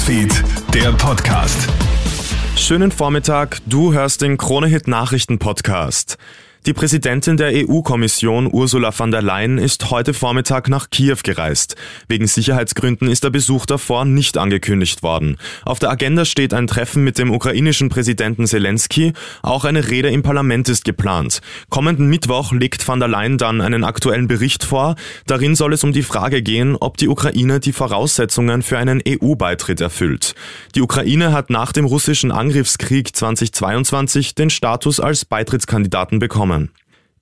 Newsfeed, der Podcast. Schönen Vormittag, du hörst den Kronehit Nachrichten Podcast. Die Präsidentin der EU-Kommission Ursula von der Leyen ist heute Vormittag nach Kiew gereist. Wegen Sicherheitsgründen ist der Besuch davor nicht angekündigt worden. Auf der Agenda steht ein Treffen mit dem ukrainischen Präsidenten Zelensky. Auch eine Rede im Parlament ist geplant. Kommenden Mittwoch legt von der Leyen dann einen aktuellen Bericht vor. Darin soll es um die Frage gehen, ob die Ukraine die Voraussetzungen für einen EU-Beitritt erfüllt. Die Ukraine hat nach dem russischen Angriffskrieg 2022 den Status als Beitrittskandidaten bekommen kommen.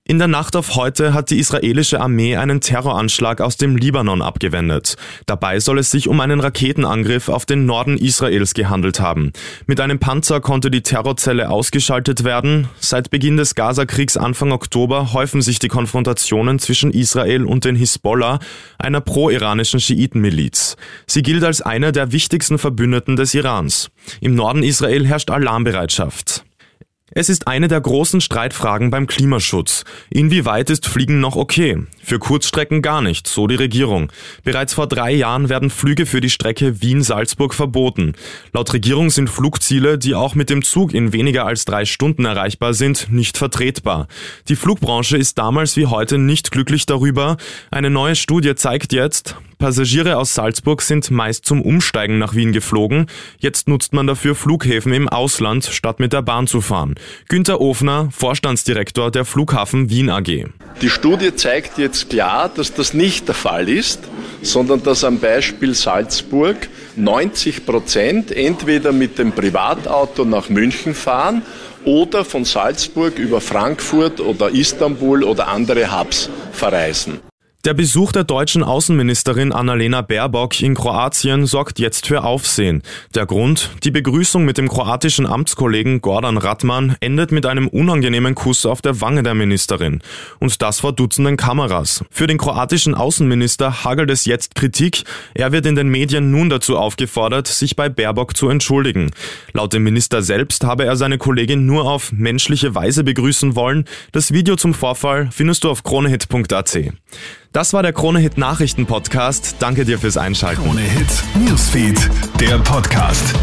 In der Nacht auf heute hat die israelische Armee einen Terroranschlag aus dem Libanon abgewendet. Dabei soll es sich um einen Raketenangriff auf den Norden Israels gehandelt haben. Mit einem Panzer konnte die Terrorzelle ausgeschaltet werden. Seit Beginn des Gaza-Kriegs Anfang Oktober häufen sich die Konfrontationen zwischen Israel und den Hisbollah, einer pro-iranischen Schiitenmiliz. Sie gilt als einer der wichtigsten Verbündeten des Irans. Im Norden Israel herrscht Alarmbereitschaft. Es ist eine der großen Streitfragen beim Klimaschutz. Inwieweit ist Fliegen noch okay? Für Kurzstrecken gar nicht, so die Regierung. Bereits vor drei Jahren werden Flüge für die Strecke Wien-Salzburg verboten. Laut Regierung sind Flugziele, die auch mit dem Zug in weniger als drei Stunden erreichbar sind, nicht vertretbar. Die Flugbranche ist damals wie heute nicht glücklich darüber. Eine neue Studie zeigt jetzt, Passagiere aus Salzburg sind meist zum Umsteigen nach Wien geflogen. Jetzt nutzt man dafür Flughäfen im Ausland, statt mit der Bahn zu fahren. Günter Ofner, Vorstandsdirektor der Flughafen Wien AG. Die Studie zeigt jetzt klar, dass das nicht der Fall ist, sondern dass am Beispiel Salzburg 90 Prozent entweder mit dem Privatauto nach München fahren oder von Salzburg über Frankfurt oder Istanbul oder andere Hubs verreisen. Der Besuch der deutschen Außenministerin Annalena Baerbock in Kroatien sorgt jetzt für Aufsehen. Der Grund? Die Begrüßung mit dem kroatischen Amtskollegen Gordon Radman endet mit einem unangenehmen Kuss auf der Wange der Ministerin. Und das vor Dutzenden Kameras. Für den kroatischen Außenminister hagelt es jetzt Kritik. Er wird in den Medien nun dazu aufgefordert, sich bei Baerbock zu entschuldigen. Laut dem Minister selbst habe er seine Kollegin nur auf menschliche Weise begrüßen wollen. Das Video zum Vorfall findest du auf kronehit.at. Das war der Krone-Hit Nachrichten Podcast. Danke dir fürs Einschalten. Krone-Hit Newsfeed, der Podcast.